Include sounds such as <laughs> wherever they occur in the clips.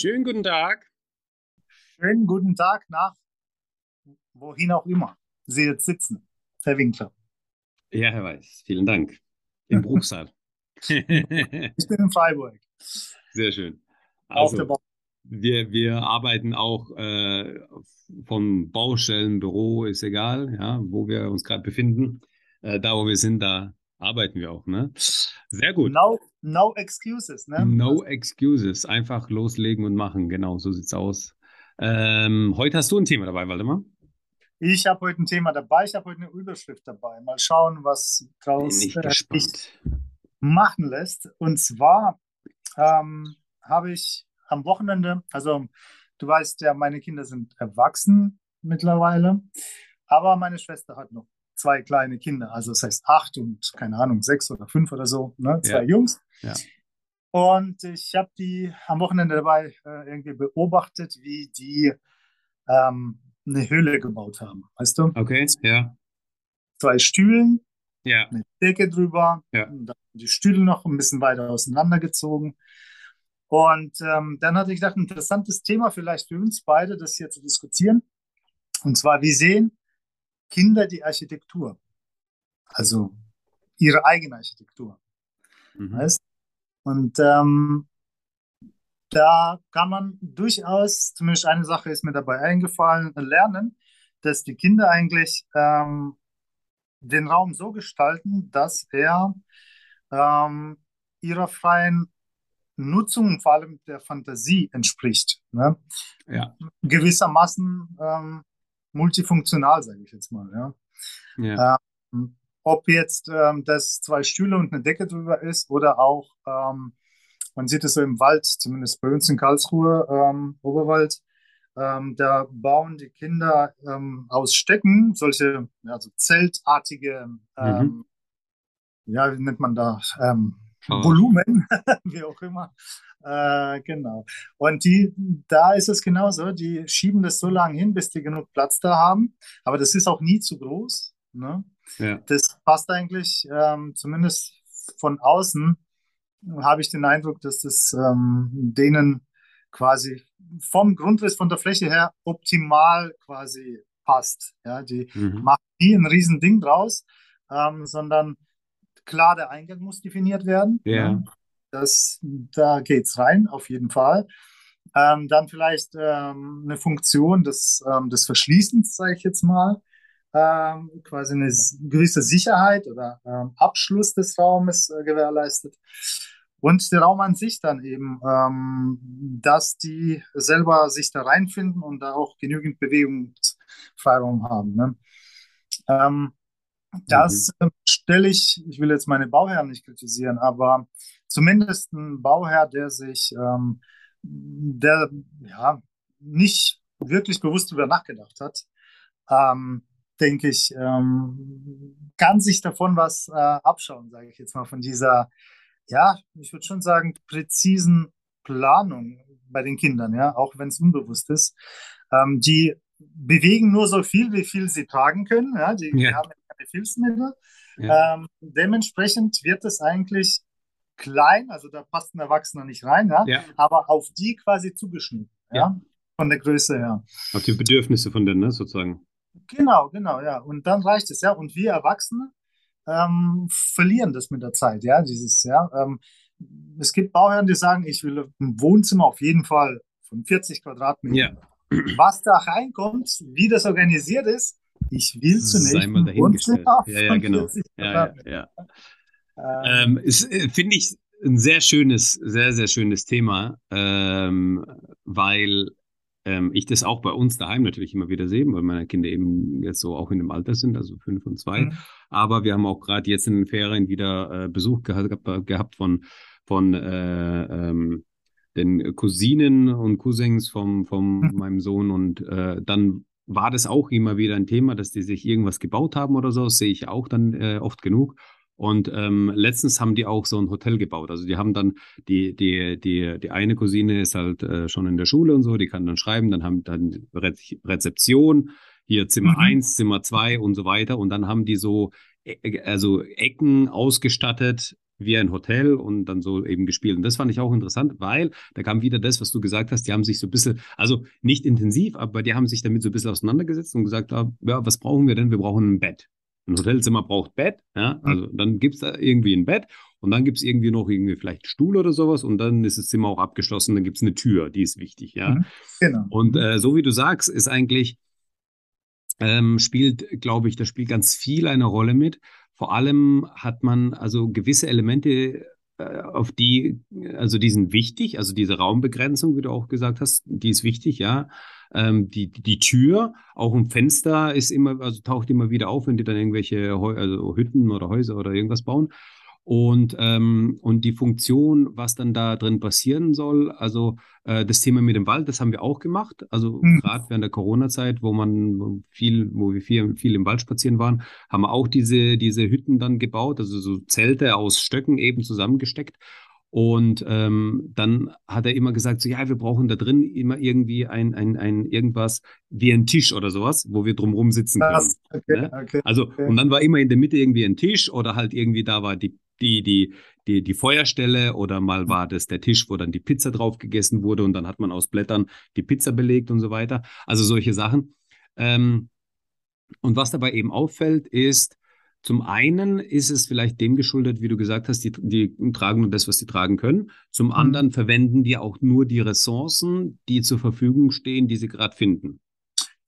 Schönen guten Tag. Schönen guten Tag nach wohin auch immer Sie jetzt sitzen, Herr Winkler. Ja, Herr Weiß, vielen Dank. Im Bruchsal. <laughs> ich bin in Freiburg. Sehr schön. Also, wir, wir arbeiten auch äh, von Baustellen, Büro, ist egal, ja, wo wir uns gerade befinden. Äh, da, wo wir sind, da arbeiten wir auch, ne? Sehr gut. No, no excuses, ne? No excuses. Einfach loslegen und machen. Genau, so sieht's aus. Ähm, heute hast du ein Thema dabei, Waldemar. Ich habe heute ein Thema dabei. Ich habe heute eine Überschrift dabei. Mal schauen, was draus äh, machen lässt. Und zwar ähm, habe ich am Wochenende, also du weißt ja, meine Kinder sind erwachsen mittlerweile, aber meine Schwester hat noch zwei kleine Kinder, also das heißt acht und keine Ahnung, sechs oder fünf oder so, ne? zwei ja. Jungs. Ja. Und ich habe die am Wochenende dabei äh, irgendwie beobachtet, wie die ähm, eine Höhle gebaut haben, weißt du? Okay, ja. Zwei Stühlen, ja. eine Decke drüber, ja. und dann die Stühle noch ein bisschen weiter auseinandergezogen. Und ähm, dann hatte ich gedacht, ein interessantes Thema vielleicht für uns beide, das hier zu diskutieren. Und zwar, wie sehen Kinder die Architektur? Also ihre eigene Architektur. Mhm. Weißt? Und ähm, da kann man durchaus, zumindest eine Sache ist mir dabei eingefallen, lernen, dass die Kinder eigentlich ähm, den Raum so gestalten, dass er ähm, ihrer freien Nutzung und vor allem der Fantasie entspricht. Ne? Ja. Gewissermaßen ähm, multifunktional, sage ich jetzt mal. Ja? ja. Ähm, ob jetzt ähm, das zwei Stühle und eine Decke drüber ist oder auch ähm, man sieht es so im Wald, zumindest bei uns in Karlsruhe, ähm, Oberwald. Ähm, da bauen die Kinder ähm, aus Stecken solche also zeltartige, ähm, mhm. ja, wie nennt man da, Volumen, <laughs> wie auch immer. Äh, genau. Und die, da ist es genauso. Die schieben das so lange hin, bis die genug Platz da haben. Aber das ist auch nie zu groß. Ne? Ja. Das passt eigentlich ähm, zumindest von außen habe ich den Eindruck, dass das ähm, denen quasi vom Grundriss, von der Fläche her optimal quasi passt. Ja, die mhm. machen nie ein Riesending draus, ähm, sondern klar, der Eingang muss definiert werden. Ja. Das, da es rein, auf jeden Fall. Ähm, dann vielleicht ähm, eine Funktion des, ähm, des Verschließens, sage ich jetzt mal ähm, quasi eine gewisse Sicherheit oder ähm, Abschluss des Raumes äh, gewährleistet. Und der Raum an sich dann eben, ähm, dass die selber sich da reinfinden und da auch genügend Bewegungsfreiraum haben. Ne? Ähm, das mhm. stelle ich, ich will jetzt meine Bauherren nicht kritisieren, aber zumindest ein Bauherr, der sich, ähm, der ja nicht wirklich bewusst darüber nachgedacht hat, ähm, denke ich, ähm, kann sich davon was äh, abschauen, sage ich jetzt mal, von dieser, ja, ich würde schon sagen, präzisen Planung bei den Kindern, ja, auch wenn es unbewusst ist. Ähm, die bewegen nur so viel, wie viel sie tragen können, ja, die, ja. haben keine Hilfsmittel. Ja. Ähm, dementsprechend wird es eigentlich klein, also da passt ein Erwachsener nicht rein, ja, ja. aber auf die quasi zugeschnitten, ja, von der Größe her. Auf die Bedürfnisse von denen, ne, sozusagen. Genau, genau, ja. Und dann reicht es, ja. Und wir Erwachsene ähm, verlieren das mit der Zeit, ja, dieses, ja. Ähm, es gibt Bauherren, die sagen, ich will ein Wohnzimmer auf jeden Fall von 40 Quadratmetern. Ja. Was da reinkommt, wie das organisiert ist, ich will zunächst ein Wohnzimmer ja, ja, genau. Ja, ja, ja. Ähm, ist, äh, finde ich, ein sehr schönes, sehr, sehr schönes Thema, ähm, weil ähm, ich das auch bei uns daheim natürlich immer wieder sehe, weil meine Kinder eben jetzt so auch in dem Alter sind, also fünf und zwei. Mhm. Aber wir haben auch gerade jetzt in den Ferien wieder äh, Besuch gehabt, gehabt von, von äh, ähm, den Cousinen und Cousins vom, vom mhm. meinem Sohn und äh, dann war das auch immer wieder ein Thema, dass die sich irgendwas gebaut haben oder so, das sehe ich auch dann äh, oft genug. Und ähm, letztens haben die auch so ein Hotel gebaut. Also die haben dann, die, die, die, die eine Cousine ist halt äh, schon in der Schule und so, die kann dann schreiben, dann haben dann Re Rezeption, hier Zimmer mhm. eins, Zimmer zwei und so weiter. Und dann haben die so, e, e, also Ecken ausgestattet wie ein Hotel und dann so eben gespielt. Und das fand ich auch interessant, weil da kam wieder das, was du gesagt hast, die haben sich so ein bisschen, also nicht intensiv, aber die haben sich damit so ein bisschen auseinandergesetzt und gesagt, ja, was brauchen wir denn? Wir brauchen ein Bett. Ein Hotelzimmer braucht Bett, ja, mhm. also dann gibt es da irgendwie ein Bett und dann gibt es irgendwie noch irgendwie vielleicht einen Stuhl oder sowas und dann ist das Zimmer auch abgeschlossen, dann gibt es eine Tür, die ist wichtig, ja. Mhm. Genau. Und äh, so wie du sagst, ist eigentlich, ähm, spielt, glaube ich, das spielt ganz viel eine Rolle mit. Vor allem hat man also gewisse Elemente, auf die, also die sind wichtig, also diese Raumbegrenzung, wie du auch gesagt hast, die ist wichtig, ja. Ähm, die, die Tür, auch ein Fenster ist immer, also taucht immer wieder auf, wenn die dann irgendwelche also Hütten oder Häuser oder irgendwas bauen. Und, ähm, und die Funktion, was dann da drin passieren soll, also äh, das Thema mit dem Wald, das haben wir auch gemacht. Also mhm. gerade während der Corona-Zeit, wo man viel, wo wir viel, viel im Wald spazieren waren, haben wir auch diese, diese Hütten dann gebaut, also so Zelte aus Stöcken eben zusammengesteckt. Und ähm, dann hat er immer gesagt, so ja, wir brauchen da drin immer irgendwie ein, ein, ein irgendwas wie ein Tisch oder sowas, wo wir drumherum sitzen können. Okay, ne? okay, also, okay. und dann war immer in der Mitte irgendwie ein Tisch oder halt irgendwie da war die, die, die, die, die Feuerstelle oder mal war das der Tisch, wo dann die Pizza drauf gegessen wurde und dann hat man aus Blättern die Pizza belegt und so weiter. Also solche Sachen. Ähm, und was dabei eben auffällt, ist, zum einen ist es vielleicht dem geschuldet, wie du gesagt hast, die, die tragen nur das, was sie tragen können. Zum mhm. anderen verwenden die auch nur die Ressourcen, die zur Verfügung stehen, die sie gerade finden.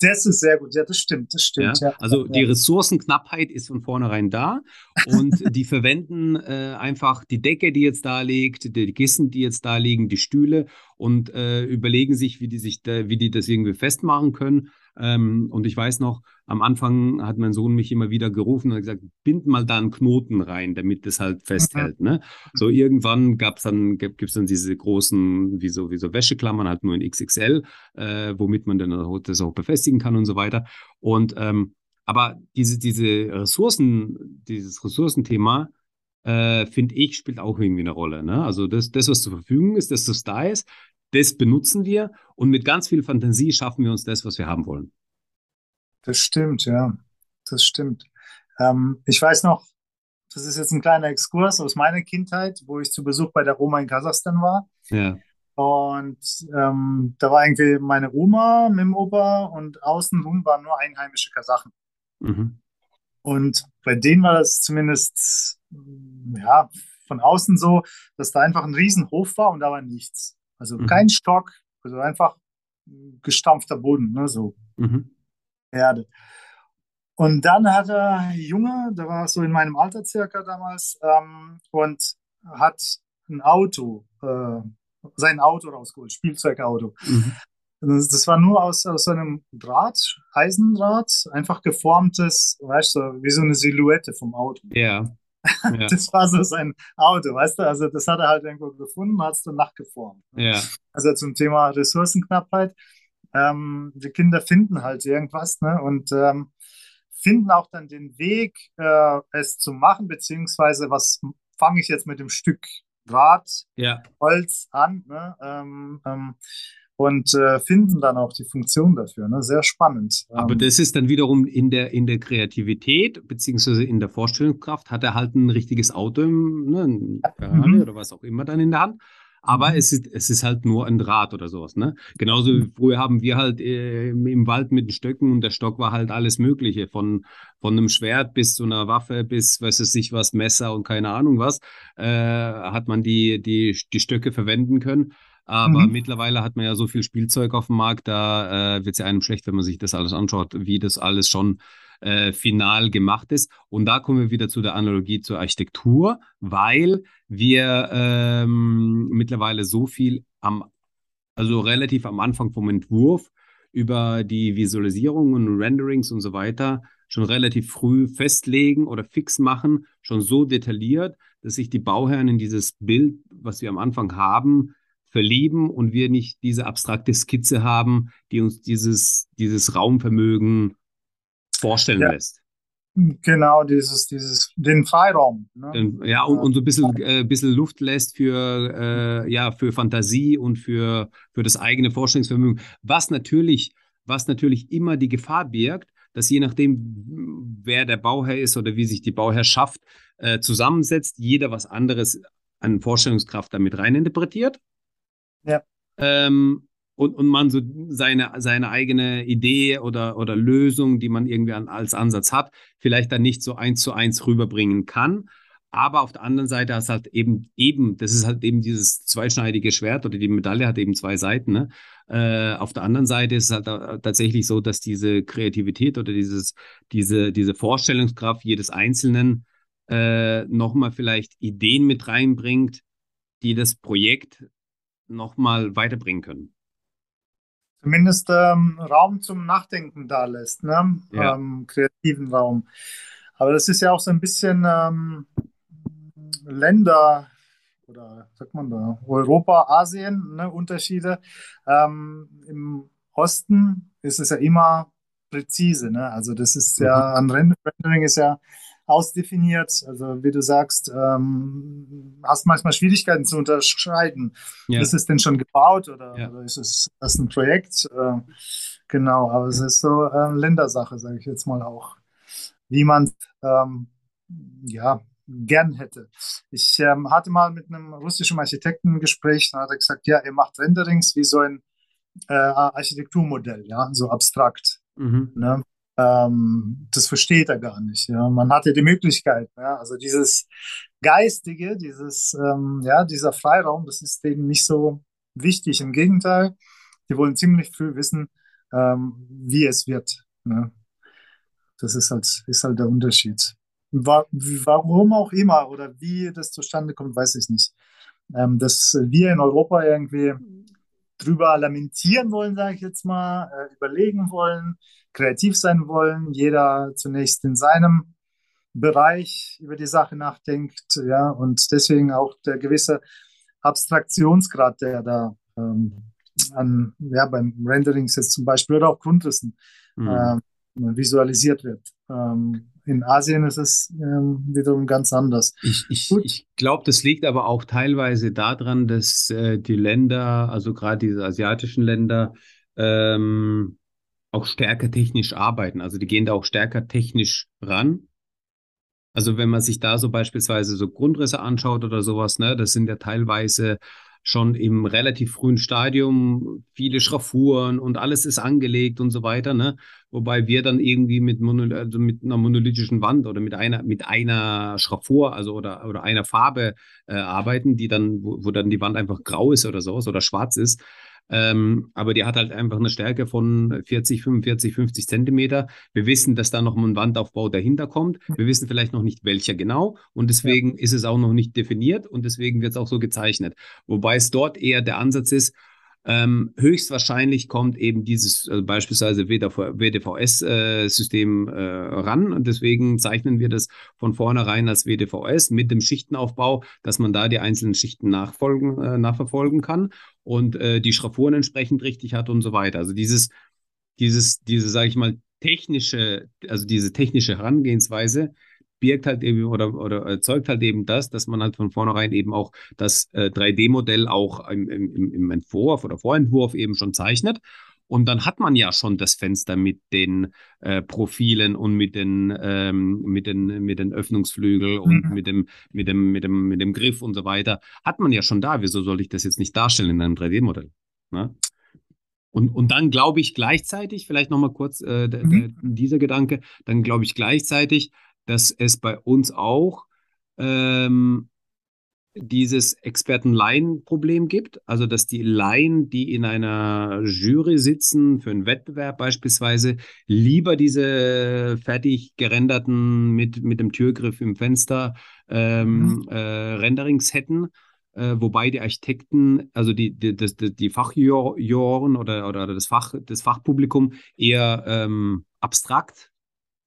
Das ist sehr gut, ja, das stimmt, das stimmt. Ja? Ja. Also die Ressourcenknappheit ist von vornherein da und <laughs> die verwenden äh, einfach die Decke, die jetzt da liegt, die Kissen, die jetzt da liegen, die Stühle und äh, überlegen sich, wie die sich, da, wie die das irgendwie festmachen können ähm, und ich weiß noch, am Anfang hat mein Sohn mich immer wieder gerufen und gesagt, bind mal da einen Knoten rein, damit das halt festhält. Ne? So irgendwann gab's dann, gibt's dann diese großen, wie so, wie so Wäscheklammern, halt nur in XXL, äh, womit man dann das auch befestigen kann und so weiter. Und ähm, aber diese, diese Ressourcen, dieses Ressourcenthema, äh, finde ich, spielt auch irgendwie eine Rolle. Ne? Also das, das, was zur Verfügung ist, das, was da ist, das benutzen wir und mit ganz viel Fantasie schaffen wir uns das, was wir haben wollen. Das stimmt, ja. Das stimmt. Ähm, ich weiß noch, das ist jetzt ein kleiner Exkurs aus meiner Kindheit, wo ich zu Besuch bei der Oma in Kasachstan war. Ja. Und ähm, da war irgendwie meine Oma mit dem Opa und außenrum waren nur einheimische Kasachen. Mhm. Und bei denen war das zumindest ja, von außen so, dass da einfach ein Riesenhof war und da war nichts. Also mhm. kein Stock, also einfach gestampfter Boden, ne, so mhm. Erde. Und dann hat er Junge, der war so in meinem Alter circa damals, ähm, und hat ein Auto, äh, sein Auto rausgeholt, Spielzeugauto. Mhm. Das, war nur aus, aus so einem Draht, Eisendraht, einfach geformtes, weißt du, wie so eine Silhouette vom Auto. Ja. <laughs> Ja. Das war so sein Auto, weißt du? Also das hat er halt irgendwo gefunden, hat es dann nachgeformt. Ja. Also zum Thema Ressourcenknappheit. Ähm, die Kinder finden halt irgendwas ne? und ähm, finden auch dann den Weg, äh, es zu machen, beziehungsweise was fange ich jetzt mit dem Stück Draht, ja. Holz an. Ne? Ähm, ähm und äh, finden dann auch die Funktion dafür. Ne? Sehr spannend. Aber ähm, das ist dann wiederum in der, in der Kreativität beziehungsweise in der Vorstellungskraft hat er halt ein richtiges Auto, ne, ein Ferrari mhm. oder was auch immer dann in der Hand. Aber mhm. es ist, es ist halt nur ein Draht oder sowas, ne? Genauso wie früher haben wir halt äh, im Wald mit den Stöcken und der Stock war halt alles Mögliche. Von, von einem Schwert bis zu einer Waffe bis, weiß es nicht was, Messer und keine Ahnung was, äh, hat man die, die, die Stöcke verwenden können. Aber mhm. mittlerweile hat man ja so viel Spielzeug auf dem Markt, da äh, wird es ja einem schlecht, wenn man sich das alles anschaut, wie das alles schon äh, final gemacht ist. Und da kommen wir wieder zu der Analogie zur Architektur, weil wir ähm, mittlerweile so viel am, also relativ am Anfang vom Entwurf über die Visualisierung und Renderings und so weiter schon relativ früh festlegen oder fix machen, schon so detailliert, dass sich die Bauherren in dieses Bild, was wir am Anfang haben, verlieben und wir nicht diese abstrakte Skizze haben, die uns dieses, dieses Raumvermögen vorstellen ja. lässt. Genau, dieses, dieses, den Freiraum. Ne? Ja, und, und so ein bisschen, äh, bisschen Luft lässt für, äh, ja, für Fantasie und für, für das eigene Vorstellungsvermögen. Was natürlich, was natürlich immer die Gefahr birgt, dass je nachdem, wer der Bauherr ist oder wie sich die Bauherrschaft äh, zusammensetzt, jeder was anderes an Vorstellungskraft damit reininterpretiert. Ja. Ähm, und, und man so seine, seine eigene Idee oder, oder Lösung, die man irgendwie an, als Ansatz hat, vielleicht dann nicht so eins zu eins rüberbringen kann. Aber auf der anderen Seite hast halt eben, eben, das ist halt eben dieses zweischneidige Schwert oder die Medaille hat eben zwei Seiten. Ne? Äh, auf der anderen Seite ist es halt tatsächlich so, dass diese Kreativität oder dieses, diese, diese Vorstellungskraft jedes Einzelnen äh, nochmal vielleicht Ideen mit reinbringt, die das Projekt nochmal weiterbringen können zumindest ähm, Raum zum Nachdenken da lässt, ne? Ja. Ähm, kreativen Raum. Aber das ist ja auch so ein bisschen ähm, Länder oder sagt man da, Europa, Asien, ne, Unterschiede. Ähm, Im Osten ist es ja immer präzise, ne? Also das ist ja, mhm. an Rendering ist ja ausdefiniert. Also wie du sagst, ähm, hast manchmal Schwierigkeiten zu unterscheiden. Ja. Ist es denn schon gebaut oder, ja. oder ist es das ein Projekt? Äh, genau, aber es ist so äh, Ländersache, sage ich jetzt mal auch, wie man ähm, ja gern hätte. Ich ähm, hatte mal mit einem russischen Architekten ein Gespräch, da hat er gesagt, ja, er macht Renderings wie so ein äh, Architekturmodell, ja, so abstrakt. Mhm. Ne? Ähm, das versteht er gar nicht. Ja. Man hatte die Möglichkeit, ja. also dieses Geistige, dieses, ähm, ja, dieser Freiraum, das ist denen nicht so wichtig. Im Gegenteil, die wollen ziemlich früh wissen, ähm, wie es wird. Ne. Das ist halt, ist halt der Unterschied. Warum auch immer oder wie das zustande kommt, weiß ich nicht. Ähm, dass wir in Europa irgendwie drüber lamentieren wollen, sage ich jetzt mal, äh, überlegen wollen, kreativ sein wollen, jeder zunächst in seinem Bereich über die Sache nachdenkt, ja, und deswegen auch der gewisse Abstraktionsgrad, der da ähm, an, ja, beim Rendering jetzt zum Beispiel oder auch Grundrissen mhm. äh, visualisiert wird. Ähm, in Asien ist es ähm, wiederum ganz anders. Ich, ich, ich glaube, das liegt aber auch teilweise daran, dass äh, die Länder, also gerade diese asiatischen Länder, ähm, auch stärker technisch arbeiten. Also die gehen da auch stärker technisch ran. Also wenn man sich da so beispielsweise so Grundrisse anschaut oder sowas, ne, das sind ja teilweise schon im relativ frühen Stadium viele Schraffuren und alles ist angelegt und so weiter, ne? Wobei wir dann irgendwie mit, Monol also mit einer monolithischen Wand oder mit einer, mit einer Schraffur, also oder, oder einer Farbe äh, arbeiten, die dann, wo, wo dann die Wand einfach grau ist oder sowas oder schwarz ist. Ähm, aber die hat halt einfach eine Stärke von 40, 45, 50 Zentimeter. Wir wissen, dass da noch ein Wandaufbau dahinter kommt. Wir wissen vielleicht noch nicht, welcher genau. Und deswegen ja. ist es auch noch nicht definiert und deswegen wird es auch so gezeichnet. Wobei es dort eher der Ansatz ist, ähm, höchstwahrscheinlich kommt eben dieses also beispielsweise WDVS-System äh, äh, ran und deswegen zeichnen wir das von vornherein als WDVS mit dem Schichtenaufbau, dass man da die einzelnen Schichten nachfolgen, äh, nachverfolgen kann und äh, die Schraffuren entsprechend richtig hat und so weiter. Also dieses, dieses, diese, sage ich mal, technische, also diese technische Herangehensweise, birgt halt eben oder, oder erzeugt halt eben das, dass man halt von vornherein eben auch das äh, 3D-Modell auch im, im, im Entwurf oder Vorentwurf eben schon zeichnet. Und dann hat man ja schon das Fenster mit den äh, Profilen und mit den, ähm, mit den, mit den Öffnungsflügel und mhm. mit dem, mit dem, mit dem, mit dem Griff und so weiter. Hat man ja schon da. Wieso soll ich das jetzt nicht darstellen in einem 3D-Modell? Ne? Und, und dann glaube ich gleichzeitig, vielleicht nochmal kurz äh, mhm. dieser Gedanke, dann glaube ich gleichzeitig, dass es bei uns auch ähm, dieses Experten-Laien-Problem gibt. Also, dass die Laien, die in einer Jury sitzen, für einen Wettbewerb beispielsweise, lieber diese fertig gerenderten mit, mit dem Türgriff im Fenster ähm, mhm. äh, Renderings hätten. Äh, wobei die Architekten, also die, die, die, die Fachjuroren oder, oder das, Fach, das Fachpublikum eher ähm, abstrakt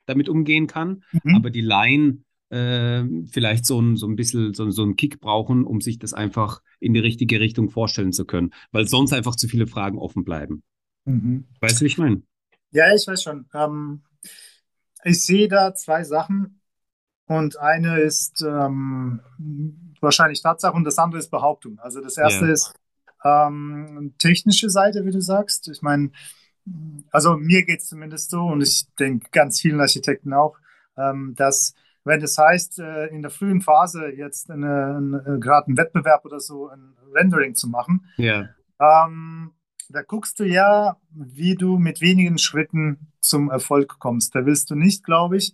damit umgehen kann, mhm. aber die Laien äh, vielleicht so ein, so ein bisschen so, so einen Kick brauchen, um sich das einfach in die richtige Richtung vorstellen zu können, weil sonst einfach zu viele Fragen offen bleiben. Mhm. Weißt du, wie ich meine? Ja, ich weiß schon. Ähm, ich sehe da zwei Sachen und eine ist ähm, wahrscheinlich Tatsache und das andere ist Behauptung. Also das erste ja. ist ähm, technische Seite, wie du sagst. Ich meine, also mir geht es zumindest so und ich denke ganz vielen Architekten auch, ähm, dass wenn es heißt, äh, in der frühen Phase jetzt eine, gerade einen Wettbewerb oder so ein Rendering zu machen, ja. ähm, da guckst du ja, wie du mit wenigen Schritten zum Erfolg kommst. Da willst du nicht, glaube ich,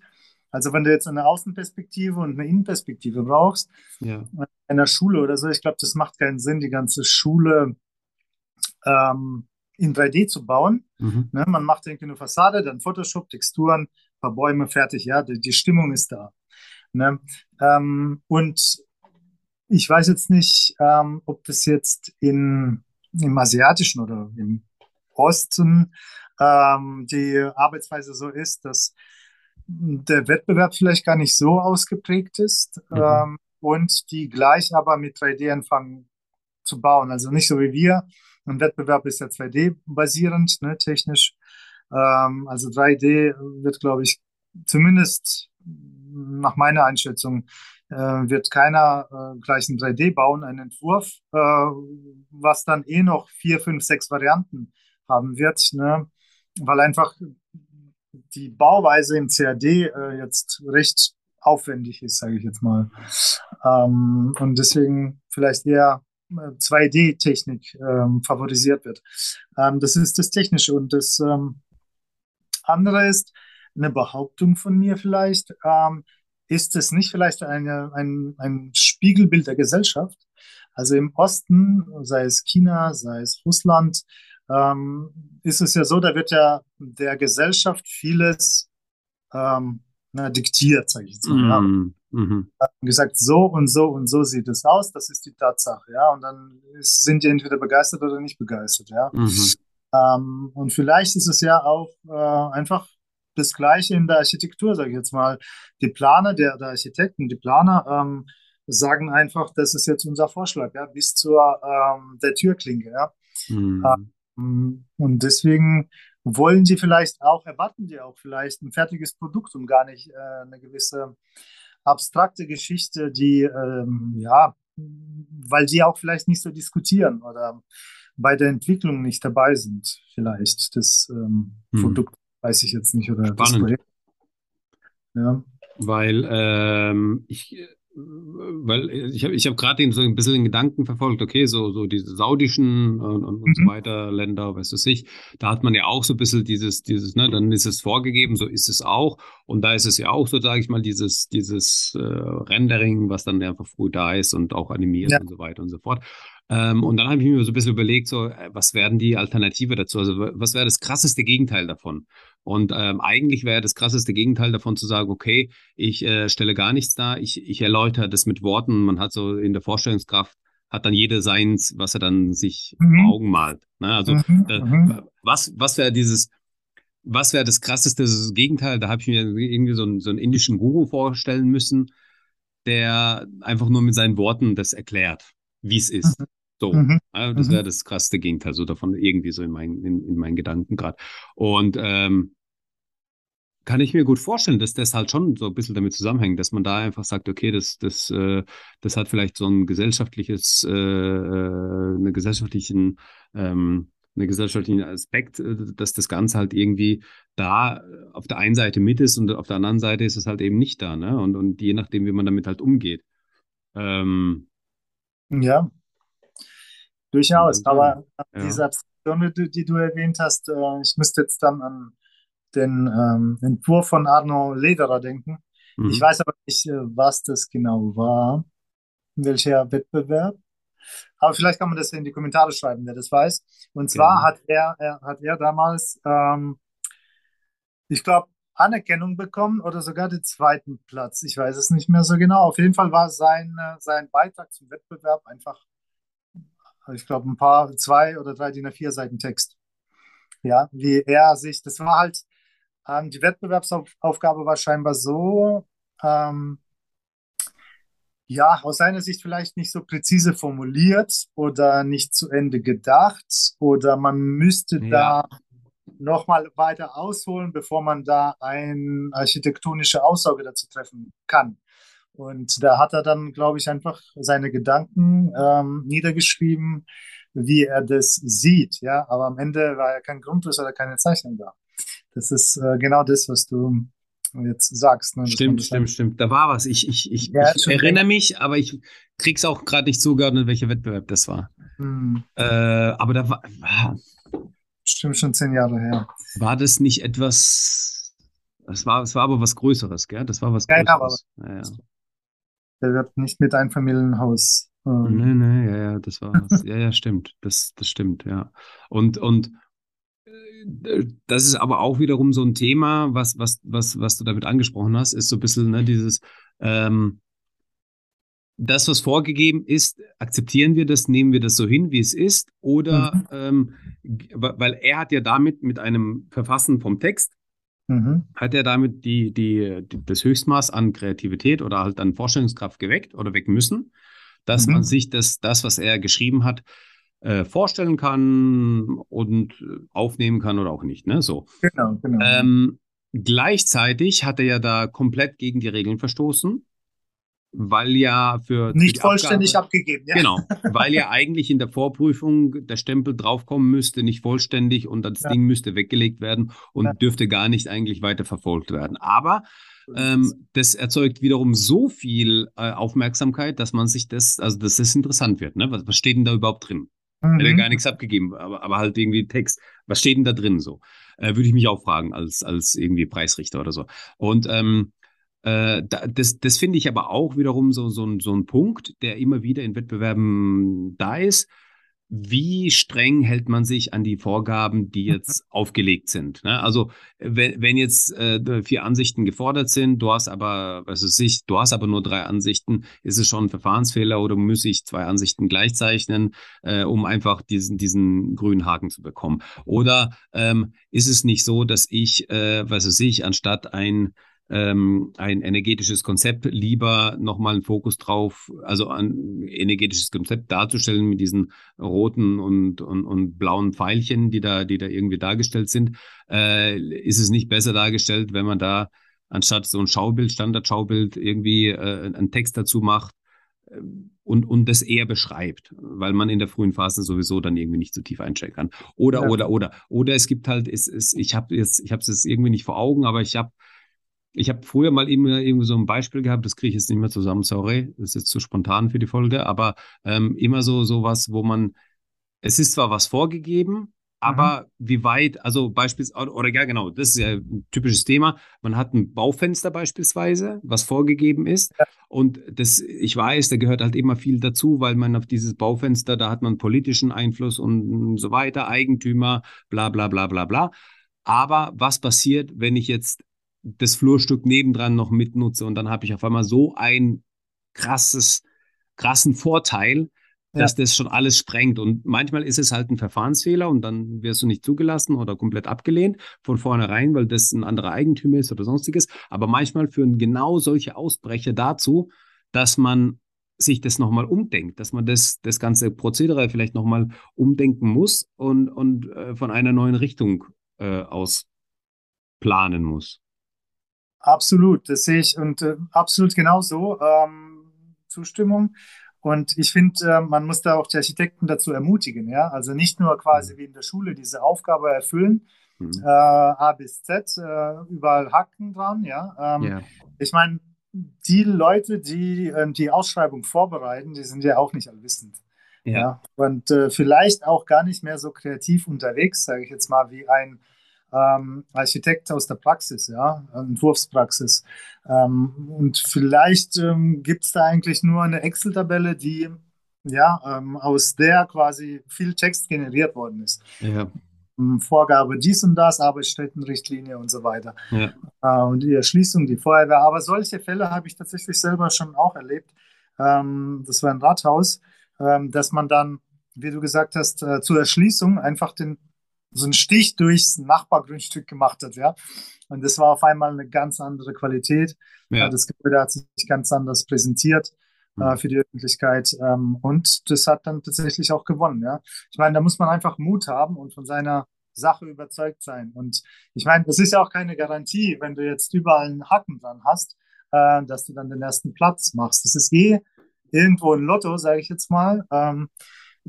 also wenn du jetzt eine Außenperspektive und eine Innenperspektive brauchst, ja. in einer Schule oder so, ich glaube, das macht keinen Sinn, die ganze Schule ähm, in 3D zu bauen. Mhm. Ne, man macht irgendwie eine Fassade, dann Photoshop, Texturen, paar Bäume, fertig, ja, die, die Stimmung ist da. Ne? Ähm, und ich weiß jetzt nicht, ähm, ob das jetzt in, im asiatischen oder im Osten ähm, die Arbeitsweise so ist, dass der Wettbewerb vielleicht gar nicht so ausgeprägt ist mhm. ähm, und die gleich aber mit 3D anfangen zu bauen. Also nicht so wie wir. Ein Wettbewerb ist ja 2D-basierend, ne, technisch. Ähm, also 3D wird, glaube ich, zumindest nach meiner Einschätzung, äh, wird keiner äh, gleich ein 3D bauen, einen Entwurf, äh, was dann eh noch vier, fünf, sechs Varianten haben wird, ne? weil einfach die Bauweise im CAD äh, jetzt recht aufwendig ist, sage ich jetzt mal. Ähm, und deswegen vielleicht eher 2D-Technik äh, ähm, favorisiert wird. Ähm, das ist das Technische. Und das ähm, andere ist eine Behauptung von mir vielleicht. Ähm, ist es nicht vielleicht eine, ein, ein Spiegelbild der Gesellschaft? Also im Osten, sei es China, sei es Russland, ähm, ist es ja so, da wird ja der Gesellschaft vieles ähm, na, diktiert, sage ich jetzt mal. Mm, ja. mm gesagt, so und so und so sieht es aus, das ist die Tatsache, ja. Und dann ist, sind die entweder begeistert oder nicht begeistert, ja. Mm ähm, und vielleicht ist es ja auch äh, einfach das Gleiche in der Architektur, sage ich jetzt mal. Die Planer, der, der Architekten, die Planer ähm, sagen einfach, das ist jetzt unser Vorschlag, ja, bis zur ähm, der Türklinke, ja. Mhm. Ähm, und deswegen wollen sie vielleicht auch, erwarten die auch vielleicht ein fertiges Produkt und gar nicht äh, eine gewisse abstrakte Geschichte, die, ähm, ja, weil die auch vielleicht nicht so diskutieren oder bei der Entwicklung nicht dabei sind, vielleicht das ähm, hm. Produkt, weiß ich jetzt nicht, oder Spannend. das Projekt. Ja. Weil ähm, ich weil ich habe ich hab gerade so ein bisschen den Gedanken verfolgt, okay, so, so diese saudischen und, und, und so mhm. weiter Länder, weißt du sich, da hat man ja auch so ein bisschen dieses, dieses, ne, dann ist es vorgegeben, so ist es auch. Und da ist es ja auch so, sage ich mal, dieses, dieses äh, Rendering, was dann einfach früh da ist und auch animiert ja. und so weiter und so fort. Ähm, und dann habe ich mir so ein bisschen überlegt, so, äh, was werden die Alternative dazu? Also, was wäre das krasseste Gegenteil davon? Und ähm, eigentlich wäre das krasseste Gegenteil davon zu sagen, okay, ich äh, stelle gar nichts dar, ich, ich erläutere das mit Worten. Man hat so in der Vorstellungskraft, hat dann jeder seins, was er dann sich mhm. Augen malt. Ne? Also, mhm. äh, mhm. was, was wäre dieses, was wäre das krasseste Gegenteil? Da habe ich mir irgendwie so einen, so einen indischen Guru vorstellen müssen, der einfach nur mit seinen Worten das erklärt, wie es ist. Mhm. So, mhm. also das wäre mhm. das krasseste Gegenteil, so davon irgendwie so in meinen, in, in meinen Gedanken gerade. Und ähm, kann ich mir gut vorstellen, dass das halt schon so ein bisschen damit zusammenhängt, dass man da einfach sagt, okay, das, das, äh, das hat vielleicht so ein gesellschaftliches, äh, äh eine gesellschaftlichen, ähm, einen gesellschaftlichen Aspekt, äh, dass das Ganze halt irgendwie da auf der einen Seite mit ist und auf der anderen Seite ist es halt eben nicht da, ne? Und, und je nachdem, wie man damit halt umgeht. Ähm, ja, Durchaus, aber ja. diese Abstraktion, die, die, du erwähnt hast, äh, ich müsste jetzt dann an den ähm, Entwurf von Arno Lederer denken. Mhm. Ich weiß aber nicht, äh, was das genau war, welcher Wettbewerb. Aber vielleicht kann man das in die Kommentare schreiben, wer das weiß. Und zwar genau. hat er, er, hat er damals, ähm, ich glaube, Anerkennung bekommen oder sogar den zweiten Platz. Ich weiß es nicht mehr so genau. Auf jeden Fall war sein, äh, sein Beitrag zum Wettbewerb einfach ich glaube, ein paar, zwei oder drei DIN A4 Seiten Text. Ja, wie er sich, das war halt, ähm, die Wettbewerbsaufgabe war scheinbar so, ähm, ja, aus seiner Sicht vielleicht nicht so präzise formuliert oder nicht zu Ende gedacht oder man müsste ja. da nochmal weiter ausholen, bevor man da eine architektonische Aussage dazu treffen kann. Und da hat er dann, glaube ich, einfach seine Gedanken ähm, niedergeschrieben, wie er das sieht, ja. Aber am Ende war ja kein Grundriss oder keine Zeichnung da. Das ist äh, genau das, was du jetzt sagst. Ne? Stimmt, stimmt, stimmt. Da war was. Ich, ich, ich, ja, ich erinnere mich, aber ich krieg's auch gerade nicht zugeordnet, welcher Wettbewerb das war. Hm. Äh, aber da war. Stimmt schon zehn Jahre her. War das nicht etwas. Es war, es war aber was Größeres, gell? Das war was ja, Größeres. Ja, ja. Der wird nicht mit Einfamilienhaus. Ähm. Nee, nee, ja, ja, das war was. ja, ja, stimmt. Das, das stimmt, ja. Und, und das ist aber auch wiederum so ein Thema, was, was, was, was du damit angesprochen hast, ist so ein bisschen ne, dieses, ähm, das, was vorgegeben ist, akzeptieren wir das, nehmen wir das so hin, wie es ist, oder mhm. ähm, weil er hat ja damit mit einem Verfassen vom Text, mhm. hat er damit die, die, die, das Höchstmaß an Kreativität oder halt an Vorstellungskraft geweckt oder wecken müssen, dass mhm. man sich das, das, was er geschrieben hat, äh, vorstellen kann und aufnehmen kann oder auch nicht. Ne? So. Genau, genau. Ähm, gleichzeitig hat er ja da komplett gegen die Regeln verstoßen, weil ja für. Nicht vollständig Abgabe, abgegeben, ja. Genau, <laughs> weil ja eigentlich in der Vorprüfung der Stempel draufkommen müsste, nicht vollständig und das ja. Ding müsste weggelegt werden und ja. dürfte gar nicht eigentlich weiter verfolgt werden. Aber ähm, das erzeugt wiederum so viel äh, Aufmerksamkeit, dass man sich das, also dass das interessant wird. Ne? Was, was steht denn da überhaupt drin? Mhm. Hätte gar nichts abgegeben, aber, aber halt irgendwie Text. Was steht denn da drin so? Äh, Würde ich mich auch fragen als, als irgendwie Preisrichter oder so. Und ähm, äh, das, das finde ich aber auch wiederum so, so, so ein Punkt, der immer wieder in Wettbewerben da ist wie streng hält man sich an die Vorgaben, die mhm. jetzt aufgelegt sind? Ne? Also wenn, wenn jetzt äh, vier Ansichten gefordert sind, du hast aber, was weiß ich, du hast aber nur drei Ansichten, ist es schon ein Verfahrensfehler oder muss ich zwei Ansichten gleichzeichnen, äh, um einfach diesen, diesen grünen Haken zu bekommen? Oder ähm, ist es nicht so, dass ich, äh, was weiß ich, anstatt ein ähm, ein energetisches Konzept lieber nochmal einen Fokus drauf, also ein energetisches Konzept darzustellen mit diesen roten und, und, und blauen Pfeilchen, die da, die da irgendwie dargestellt sind. Äh, ist es nicht besser dargestellt, wenn man da anstatt so ein Schaubild, Standardschaubild, irgendwie äh, einen Text dazu macht, äh, und, und das eher beschreibt, weil man in der frühen Phase sowieso dann irgendwie nicht so tief einsteigen kann. Oder, ja. oder, oder. Oder es gibt halt, es, es, ich habe jetzt, ich habe es jetzt irgendwie nicht vor Augen, aber ich habe ich habe früher mal immer irgendwie so ein Beispiel gehabt, das kriege ich jetzt nicht mehr zusammen, sorry, das ist jetzt zu spontan für die Folge, aber ähm, immer so sowas, wo man, es ist zwar was vorgegeben, aber mhm. wie weit, also beispielsweise, oder ja genau, das ist ja ein typisches Thema, man hat ein Baufenster beispielsweise, was vorgegeben ist ja. und das, ich weiß, da gehört halt immer viel dazu, weil man auf dieses Baufenster, da hat man politischen Einfluss und so weiter, Eigentümer, bla bla bla bla bla. Aber was passiert, wenn ich jetzt das Flurstück nebendran noch mitnutze und dann habe ich auf einmal so ein krasses, krassen Vorteil, dass ja. das schon alles sprengt. Und manchmal ist es halt ein Verfahrensfehler und dann wirst du nicht zugelassen oder komplett abgelehnt von vornherein, weil das ein anderer Eigentümer ist oder sonstiges. Aber manchmal führen genau solche Ausbrecher dazu, dass man sich das nochmal umdenkt, dass man das, das ganze Prozedere vielleicht nochmal umdenken muss und, und äh, von einer neuen Richtung äh, aus planen muss. Absolut, das sehe ich und äh, absolut genauso. Ähm, Zustimmung. Und ich finde, äh, man muss da auch die Architekten dazu ermutigen, ja. Also nicht nur quasi mhm. wie in der Schule diese Aufgabe erfüllen, mhm. äh, A bis Z, äh, überall Haken dran, ja. Ähm, yeah. Ich meine, die Leute, die äh, die Ausschreibung vorbereiten, die sind ja auch nicht allwissend. Ja. ja? Und äh, vielleicht auch gar nicht mehr so kreativ unterwegs, sage ich jetzt mal, wie ein ähm, Architekt aus der Praxis, ja, Entwurfspraxis. Ähm, und vielleicht ähm, gibt es da eigentlich nur eine Excel-Tabelle, die ja ähm, aus der quasi viel Text generiert worden ist. Ja. Ähm, Vorgabe dies und das, Arbeitsstättenrichtlinie und so weiter. Ja. Äh, und die Erschließung, die Feuerwehr. Aber solche Fälle habe ich tatsächlich selber schon auch erlebt. Ähm, das war ein Rathaus, dass man dann, wie du gesagt hast, äh, zur Erschließung einfach den so einen Stich durchs Nachbargrundstück gemacht hat, ja. Und das war auf einmal eine ganz andere Qualität. Ja. Das Gebäude hat sich ganz anders präsentiert mhm. äh, für die Öffentlichkeit. Ähm, und das hat dann tatsächlich auch gewonnen, ja. Ich meine, da muss man einfach Mut haben und von seiner Sache überzeugt sein. Und ich meine, das ist ja auch keine Garantie, wenn du jetzt überall einen Haken dran hast, äh, dass du dann den ersten Platz machst. Das ist eh irgendwo ein Lotto, sage ich jetzt mal. Ähm,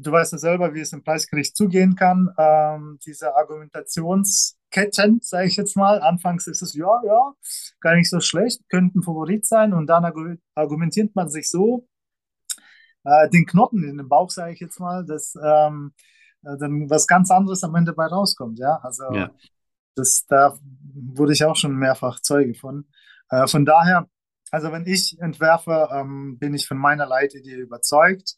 du weißt ja selber, wie es im Preisgericht zugehen kann. Ähm, diese Argumentationsketten, sage ich jetzt mal. Anfangs ist es, ja, ja, gar nicht so schlecht, könnte ein Favorit sein. Und dann argumentiert man sich so äh, den Knoten in den Bauch, sage ich jetzt mal, dass ähm, äh, dann was ganz anderes am Ende bei rauskommt. Ja, also ja. das da wurde ich auch schon mehrfach Zeuge von. Äh, von daher, also wenn ich entwerfe, ähm, bin ich von meiner Leitidee überzeugt.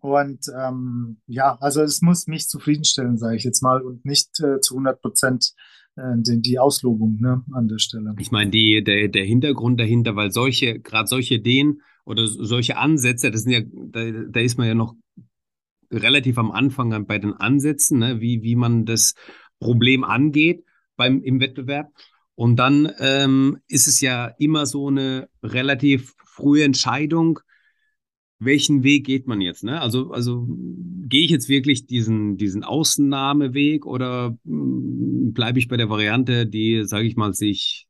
Und ähm, ja, also es muss mich zufriedenstellen, sage ich jetzt mal, und nicht äh, zu 100 Prozent äh, die, die Auslobung ne, an der Stelle. Ich meine, die, der, der Hintergrund dahinter, weil solche, gerade solche Ideen oder solche Ansätze, das sind ja, da, da ist man ja noch relativ am Anfang bei den Ansätzen, ne, wie, wie man das Problem angeht beim, im Wettbewerb. Und dann ähm, ist es ja immer so eine relativ frühe Entscheidung, welchen Weg geht man jetzt? Ne? Also, also gehe ich jetzt wirklich diesen, diesen Außennahmeweg oder hm, bleibe ich bei der Variante, die, sage ich mal, sich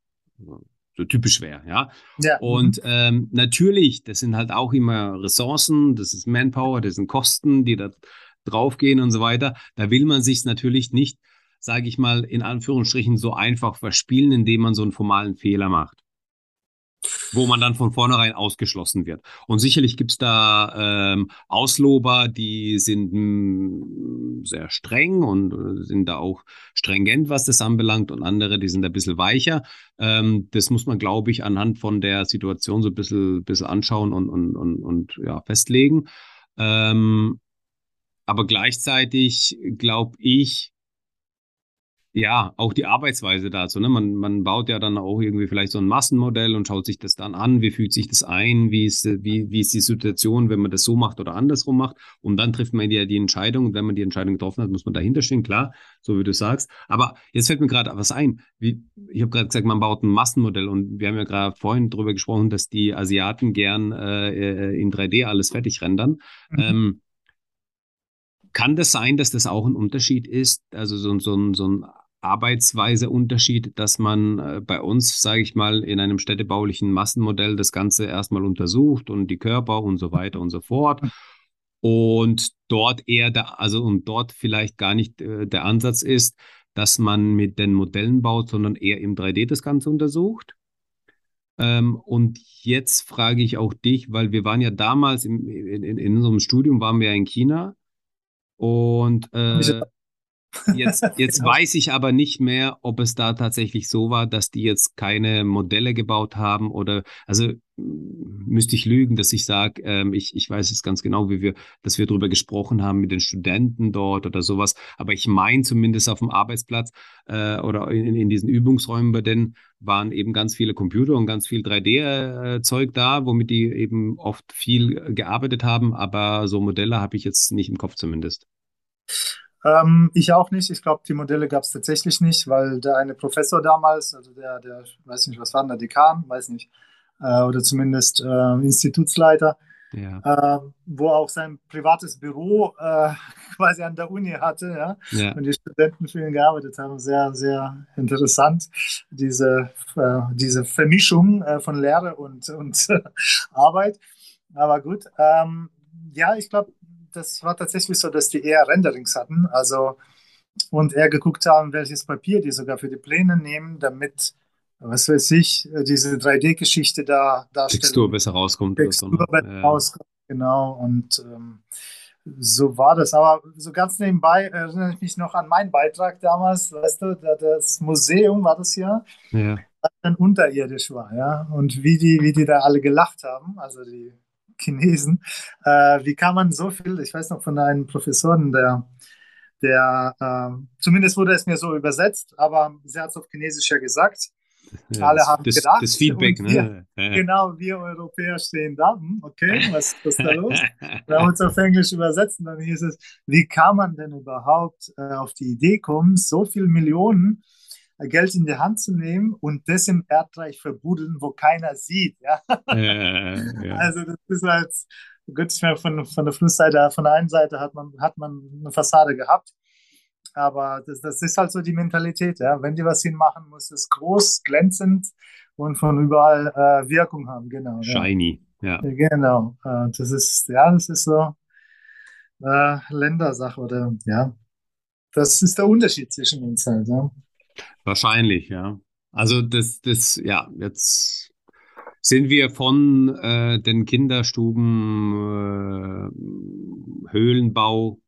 so typisch wäre, ja. ja. Und ähm, natürlich, das sind halt auch immer Ressourcen, das ist Manpower, das sind Kosten, die da draufgehen und so weiter. Da will man sich natürlich nicht, sage ich mal, in Anführungsstrichen so einfach verspielen, indem man so einen formalen Fehler macht wo man dann von vornherein ausgeschlossen wird. Und sicherlich gibt's da ähm, Auslober, die sind hm, sehr streng und äh, sind da auch stringent, was das anbelangt, und andere, die sind ein bisschen weicher. Ähm, das muss man, glaube ich, anhand von der Situation so ein bisschen, bisschen anschauen und, und, und, und ja, festlegen. Ähm, aber gleichzeitig glaube ich, ja, auch die Arbeitsweise dazu. Ne? Man, man baut ja dann auch irgendwie vielleicht so ein Massenmodell und schaut sich das dann an, wie fühlt sich das ein, wie ist, wie, wie ist die Situation, wenn man das so macht oder andersrum macht. Und dann trifft man ja die Entscheidung. Und wenn man die Entscheidung getroffen hat, muss man dahinter stehen, klar, so wie du sagst. Aber jetzt fällt mir gerade was ein. Wie, ich habe gerade gesagt, man baut ein Massenmodell und wir haben ja gerade vorhin darüber gesprochen, dass die Asiaten gern äh, in 3D alles fertig rendern. Mhm. Ähm, kann das sein, dass das auch ein Unterschied ist? Also so, so, so ein Arbeitsweise Unterschied, dass man äh, bei uns, sage ich mal, in einem städtebaulichen Massenmodell das Ganze erstmal untersucht und die Körper und so weiter und so fort. Und dort eher, der, also und dort vielleicht gar nicht äh, der Ansatz ist, dass man mit den Modellen baut, sondern eher im 3D das Ganze untersucht. Ähm, und jetzt frage ich auch dich, weil wir waren ja damals im, in, in, in unserem Studium, waren wir ja in China. Und äh, Jetzt, <laughs> jetzt genau. weiß ich aber nicht mehr, ob es da tatsächlich so war, dass die jetzt keine Modelle gebaut haben oder, also müsste ich lügen, dass ich sage, ähm, ich, ich weiß es ganz genau, wie wir, dass wir darüber gesprochen haben mit den Studenten dort oder sowas. Aber ich meine zumindest auf dem Arbeitsplatz äh, oder in, in diesen Übungsräumen bei denen waren eben ganz viele Computer und ganz viel 3D-Zeug da, womit die eben oft viel gearbeitet haben. Aber so Modelle habe ich jetzt nicht im Kopf zumindest. Ähm, ich auch nicht. Ich glaube, die Modelle gab es tatsächlich nicht, weil der eine Professor damals, also der, der, weiß nicht, was war denn der Dekan, weiß nicht, äh, oder zumindest äh, Institutsleiter, ja. äh, wo auch sein privates Büro äh, <laughs> quasi an der Uni hatte, ja? ja, und die Studenten für ihn gearbeitet haben. Sehr, sehr interessant, diese, äh, diese Vermischung äh, von Lehre und, und <laughs> Arbeit. Aber gut, ähm, ja, ich glaube, das war tatsächlich so, dass die eher Renderings hatten. Also und eher geguckt haben, welches Papier die sogar für die Pläne nehmen, damit, was weiß ich, diese 3D-Geschichte da darstellen. Textur besser rauskommt. Textur so, ne? besser ja. rauskommt, genau. Und ähm, so war das. Aber so ganz nebenbei erinnere ich mich noch an meinen Beitrag damals, weißt du, das Museum war das ja, ja. dann unterirdisch war, ja. Und wie die, wie die da alle gelacht haben, also die Chinesen. Äh, wie kann man so viel, ich weiß noch von einem Professoren, der, der äh, zumindest wurde es mir so übersetzt, aber sie hat es auf Chinesisch ja gesagt. Ja, Alle haben das, gedacht. Das Feedback, wir, ne? Genau, wir Europäer stehen da. Hm, okay, was, was ist da <laughs> los? Wir haben uns auf Englisch übersetzt und dann hieß es, wie kann man denn überhaupt äh, auf die Idee kommen, so viele Millionen Geld in die Hand zu nehmen und das im Erdreich verbuddeln, wo keiner sieht. Ja? Äh, ja. Also das ist halt, gut, von, von der Flussseite, von der einen Seite hat man, hat man eine Fassade gehabt, aber das, das ist halt so die Mentalität. Ja? Wenn die was hinmachen, muss es groß, glänzend und von überall äh, Wirkung haben. Genau. Shiny, ja. ja. Genau. Äh, das ist, ja, das ist so äh, Ländersache oder ja. Das ist der Unterschied zwischen uns halt, ja. Wahrscheinlich, ja. Also das, das, ja, jetzt sind wir von äh, den Kinderstuben, äh, Höhlenbau,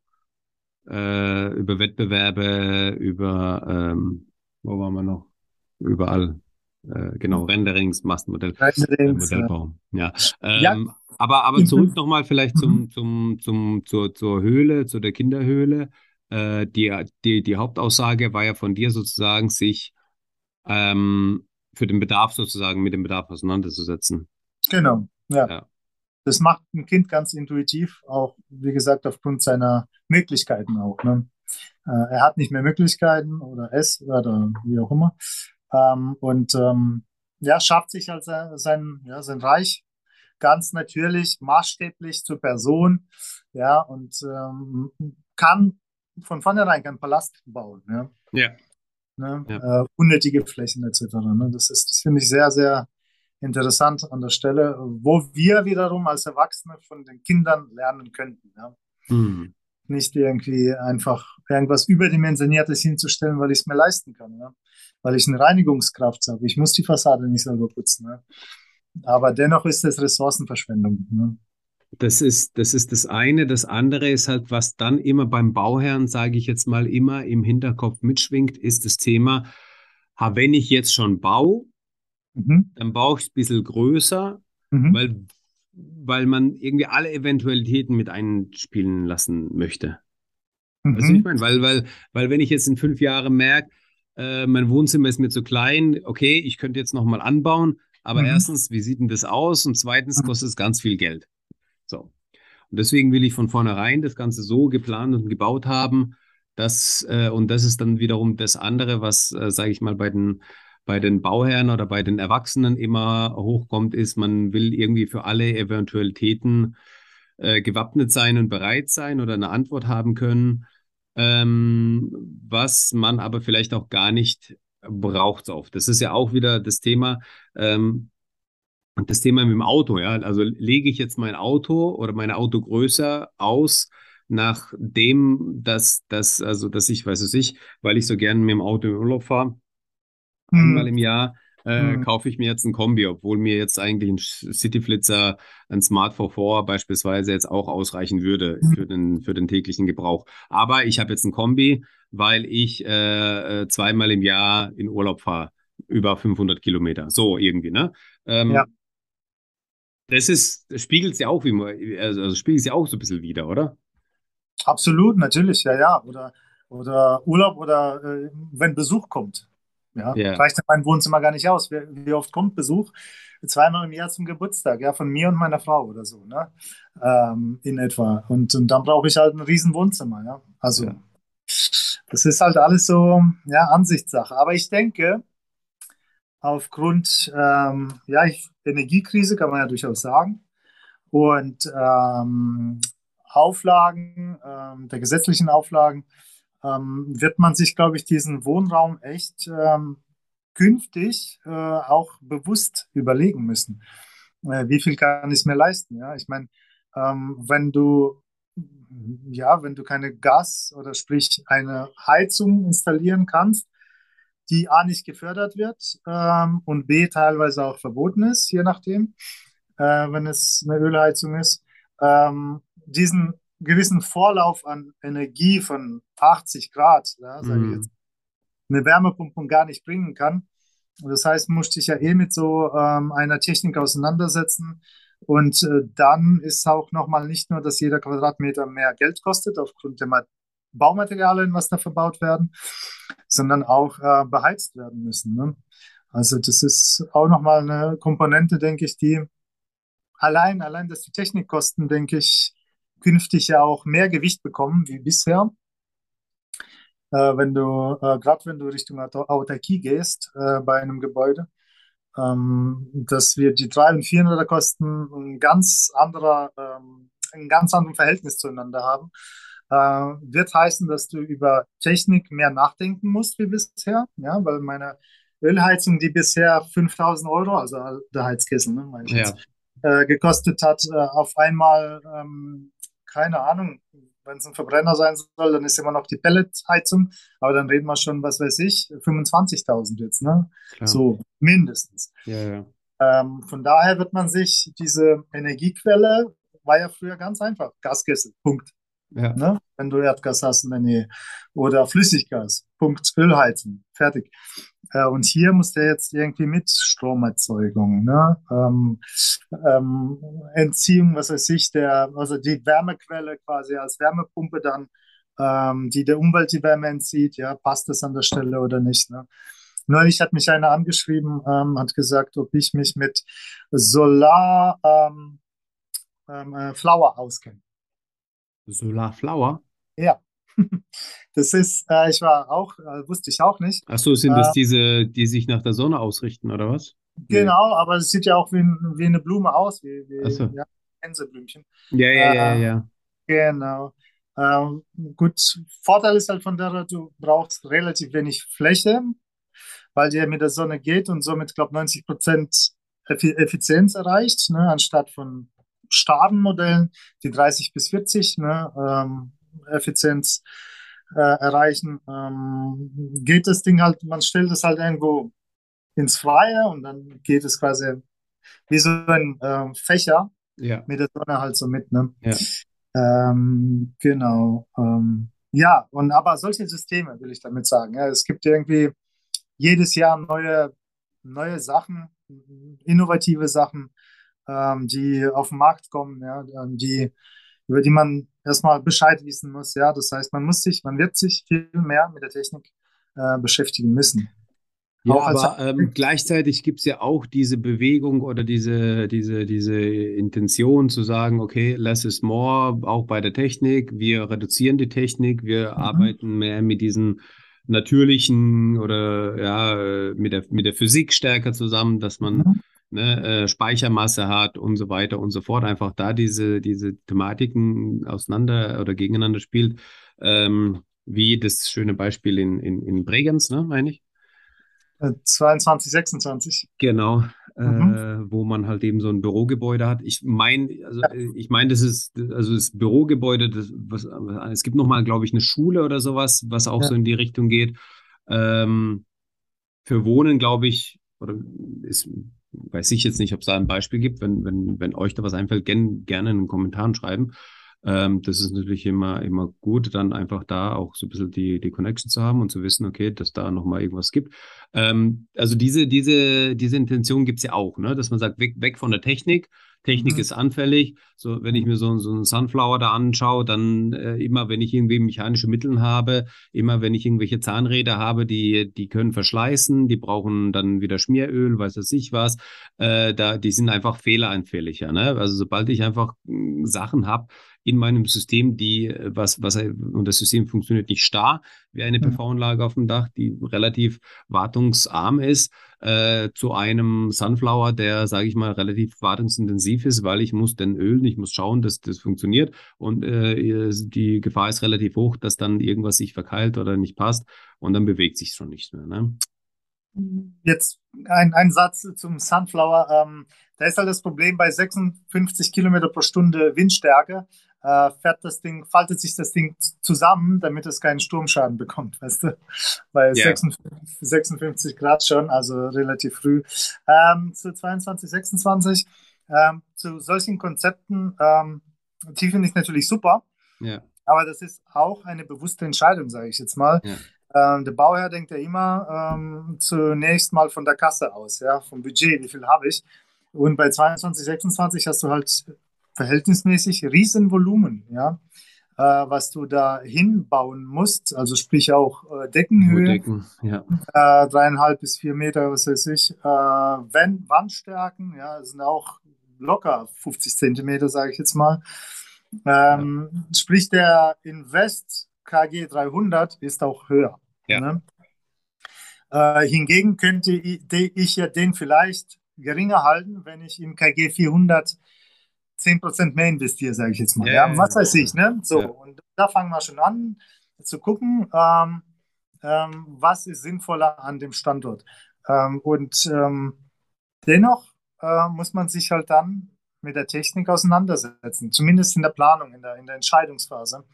äh, über Wettbewerbe, über, ähm, wo waren wir noch? Überall. Äh, genau, Renderings, Massenmodell, Renderings, Modellbau. Ja. ja. Ähm, ja. Aber, aber zurück <laughs> nochmal vielleicht zum, zum, zum, zur, zur Höhle, zu der Kinderhöhle. Äh, die, die, die Hauptaussage war ja von dir sozusagen, sich ähm, für den Bedarf sozusagen mit dem Bedarf auseinanderzusetzen. Genau, ja. ja. Das macht ein Kind ganz intuitiv, auch wie gesagt aufgrund seiner Möglichkeiten auch. Ne? Äh, er hat nicht mehr Möglichkeiten oder es oder wie auch immer. Ähm, und ähm, ja, schafft sich halt sein, ja, sein Reich ganz natürlich, maßstäblich zur Person, ja, und ähm, kann von vornherein keinen Palast bauen. Ja. ja. Ne? Ja. Äh, unnötige Flächen etc. Ne? Das ist, das finde ich sehr, sehr interessant an der Stelle, wo wir wiederum als Erwachsene von den Kindern lernen könnten. Ja? Mhm. Nicht irgendwie einfach irgendwas Überdimensioniertes hinzustellen, weil ich es mir leisten kann. Ja? Weil ich eine Reinigungskraft habe. Ich muss die Fassade nicht selber putzen. Ja? Aber dennoch ist es Ressourcenverschwendung. Das ist, das ist das eine. Das andere ist halt, was dann immer beim Bauherrn, sage ich jetzt mal, immer im Hinterkopf mitschwingt, ist das Thema, wenn ich jetzt schon baue, mhm. dann baue ich es ein bisschen größer, mhm. weil, weil man irgendwie alle Eventualitäten mit einspielen lassen möchte. Mhm. Weißt du, ich meine? Weil, weil, weil wenn ich jetzt in fünf Jahren merke, äh, mein Wohnzimmer ist mir zu klein, okay, ich könnte jetzt nochmal anbauen, aber mhm. erstens, wie sieht denn das aus? Und zweitens mhm. kostet es ganz viel Geld. So. Und deswegen will ich von vornherein das Ganze so geplant und gebaut haben, dass, äh, und das ist dann wiederum das andere, was, äh, sage ich mal, bei den, bei den Bauherren oder bei den Erwachsenen immer hochkommt, ist, man will irgendwie für alle Eventualitäten äh, gewappnet sein und bereit sein oder eine Antwort haben können, ähm, was man aber vielleicht auch gar nicht braucht oft. Das ist ja auch wieder das Thema. Ähm, und das Thema mit dem Auto, ja, also lege ich jetzt mein Auto oder meine Autogröße aus, nachdem, dass, dass, also, dass ich, weiß es ich, weil ich so gerne mit dem Auto im Urlaub fahre, hm. einmal im Jahr, äh, hm. kaufe ich mir jetzt ein Kombi, obwohl mir jetzt eigentlich ein Cityflitzer, ein Smart 44 beispielsweise jetzt auch ausreichen würde hm. für den, für den täglichen Gebrauch. Aber ich habe jetzt ein Kombi, weil ich äh, äh zweimal im Jahr in Urlaub fahre über 500 Kilometer. So irgendwie, ne? Ähm, ja. Das ist, das spiegelt es ja auch, wie man, also, also spiegelt es ja auch so ein bisschen wieder, oder? Absolut, natürlich, ja, ja. Oder, oder Urlaub oder äh, wenn Besuch kommt. Ja, yeah. reicht mein Wohnzimmer gar nicht aus. Wie, wie, oft kommt Besuch? Zweimal im Jahr zum Geburtstag, ja, von mir und meiner Frau oder so, ne? Ähm, in etwa. Und, und dann brauche ich halt ein riesen Wohnzimmer, ja. Also, ja. das ist halt alles so, ja, Ansichtssache. Aber ich denke, aufgrund ähm, ja, ich, Energiekrise, kann man ja durchaus sagen, und ähm, Auflagen, ähm, der gesetzlichen Auflagen, ähm, wird man sich, glaube ich, diesen Wohnraum echt ähm, künftig äh, auch bewusst überlegen müssen. Äh, wie viel kann ich mir leisten? Ja, ich meine, ähm, wenn du ja, wenn du keine Gas oder sprich eine Heizung installieren kannst, die A nicht gefördert wird ähm, und B teilweise auch verboten ist, je nachdem, äh, wenn es eine Ölheizung ist, ähm, diesen gewissen Vorlauf an Energie von 80 Grad, ja, sage ich mhm. jetzt, eine Wärmepumpe gar nicht bringen kann. Und das heißt, musste ich ja eh mit so ähm, einer Technik auseinandersetzen. Und äh, dann ist auch nochmal nicht nur, dass jeder Quadratmeter mehr Geld kostet aufgrund der Baumaterialien, was da verbaut werden, sondern auch äh, beheizt werden müssen. Ne? Also das ist auch nochmal eine Komponente, denke ich, die allein, allein, dass die Technikkosten, denke ich, künftig ja auch mehr Gewicht bekommen wie bisher. Äh, wenn du, äh, gerade wenn du Richtung Autarkie gehst äh, bei einem Gebäude, ähm, dass wir die 300 und 400er Kosten ein ganz anderer, ähm, ein ganz anderes Verhältnis zueinander haben äh, wird heißen, dass du über Technik mehr nachdenken musst wie bisher, ja, weil meine Ölheizung, die bisher 5000 Euro, also der Heizkessel, ne, ja. jetzt, äh, gekostet hat, äh, auf einmal, ähm, keine Ahnung, wenn es ein Verbrenner sein soll, dann ist immer noch die Pelletheizung, aber dann reden wir schon, was weiß ich, 25.000 jetzt, ne? Klar. So, mindestens. Ja, ja. Ähm, von daher wird man sich diese Energiequelle, war ja früher ganz einfach, Gaskessel, Punkt. Ja. Ne? Wenn du Erdgas hast in der Nähe. Oder Flüssiggas, Punkt, Ölheizung, fertig. Äh, und hier muss der jetzt irgendwie mit Stromerzeugung, ne? ähm, ähm, Entziehung, was weiß ich, der, also die Wärmequelle quasi als Wärmepumpe dann, ähm, die der Umwelt die Wärme entzieht, ja, passt das an der Stelle oder nicht, ne? Neulich hat mich einer angeschrieben, ähm, hat gesagt, ob ich mich mit Solar ähm, ähm, äh, Flower auskenne. Solar Flower? Ja. <laughs> Das ist, äh, ich war auch, äh, wusste ich auch nicht. Ach so, sind das äh, diese, die sich nach der Sonne ausrichten, oder was? Genau, aber es sieht ja auch wie, wie eine Blume aus, wie, wie so. ja, Gänseblümchen. Ja, ja, ja, äh, ja. Genau. Ähm, gut, Vorteil ist halt von der, du brauchst relativ wenig Fläche, weil die ja mit der Sonne geht und somit, glaube ich, 90 Prozent Effizienz erreicht, ne, anstatt von starren Modellen, die 30 bis 40 ne, ähm, Effizienz äh, erreichen, ähm, geht das Ding halt, man stellt es halt irgendwo ins Freie und dann geht es quasi wie so ein äh, Fächer ja. mit der Sonne halt so mit. Ne? Ja. Ähm, genau. Ähm, ja, und aber solche Systeme will ich damit sagen. Ja, es gibt irgendwie jedes Jahr neue, neue Sachen, innovative Sachen, die auf den Markt kommen, ja, ähm, die, über die man erstmal Bescheid wissen muss. Ja, das heißt, man muss sich, man wird sich viel mehr mit der Technik äh, beschäftigen müssen. Ja, aber ähm, gleichzeitig gibt es ja auch diese Bewegung oder diese, diese, diese Intention zu sagen, okay, less is more, auch bei der Technik. Wir reduzieren die Technik, wir mhm. arbeiten mehr mit diesen natürlichen oder ja, mit der, mit der Physik stärker zusammen, dass man mhm ne, äh, Speichermasse hat und so weiter und so fort, einfach da diese, diese Thematiken auseinander oder gegeneinander spielt, ähm, wie das schöne Beispiel in, in, in Bregenz, ne, meine ich? 22, 26. Genau, mhm. äh, wo man halt eben so ein Bürogebäude hat. Ich meine, also ja. ich meine, das ist also das Bürogebäude, das, was, es gibt nochmal, glaube ich, eine Schule oder sowas, was auch ja. so in die Richtung geht. Ähm, für Wohnen, glaube ich, oder ist weiß ich jetzt nicht, ob es da ein Beispiel gibt. Wenn, wenn, wenn euch da was einfällt, gern, gerne in den Kommentaren schreiben. Ähm, das ist natürlich immer, immer gut, dann einfach da auch so ein bisschen die, die Connection zu haben und zu wissen, okay, dass da nochmal irgendwas gibt. Ähm, also diese, diese, diese Intention gibt's ja auch, ne? dass man sagt, weg, weg von der Technik, Technik mhm. ist anfällig. So, wenn ich mir so, so einen Sunflower da anschaue, dann äh, immer, wenn ich irgendwie mechanische Mittel habe, immer, wenn ich irgendwelche Zahnräder habe, die, die können verschleißen, die brauchen dann wieder Schmieröl, weiß es ich was, äh, da, die sind einfach fehleranfälliger. Ne? Also sobald ich einfach äh, Sachen habe, in meinem System, die äh, was, was und das System funktioniert nicht starr wie eine mhm. PV-Anlage auf dem Dach, die relativ wartungsarm ist, äh, zu einem Sunflower, der, sage ich mal, relativ wartungsintensiv ist, weil ich muss den ölen, ich muss schauen, dass das funktioniert und äh, die Gefahr ist relativ hoch, dass dann irgendwas sich verkeilt oder nicht passt und dann bewegt sich schon nicht mehr. Ne? Jetzt ein, ein Satz zum Sunflower. Ähm, da ist halt das Problem bei 56 Kilometer pro Stunde Windstärke äh, fährt das Ding, faltet sich das Ding zusammen, damit es keinen Sturmschaden bekommt, <laughs> weißt du? Bei yeah. 56, 56, Grad schon, also relativ früh. Ähm, zu 22, 26, ähm, zu solchen Konzepten, ähm, die finde ich natürlich super. Yeah. Aber das ist auch eine bewusste Entscheidung, sage ich jetzt mal. Yeah. Ähm, der Bauherr denkt ja immer ähm, zunächst mal von der Kasse aus, ja, vom Budget, wie viel habe ich. Und bei 22, 26 hast du halt verhältnismäßig Riesenvolumen, ja, äh, was du da hinbauen musst, also sprich auch äh, Deckenhöhe, Decken, ja. äh, dreieinhalb bis vier Meter, was weiß ich, äh, Wandstärken, ja, sind auch locker 50 Zentimeter, sage ich jetzt mal. Ähm, ja. Sprich, der Invest KG 300 ist auch höher. Ja. Ne? Äh, hingegen könnte ich ja den vielleicht geringer halten, wenn ich im KG 400 10% mehr investiere, sage ich jetzt mal. Yeah, ja, was weiß ich, ne? So, yeah. und da fangen wir schon an zu gucken, ähm, ähm, was ist sinnvoller an dem Standort. Ähm, und ähm, dennoch äh, muss man sich halt dann mit der Technik auseinandersetzen, zumindest in der Planung, in der, in der Entscheidungsphase.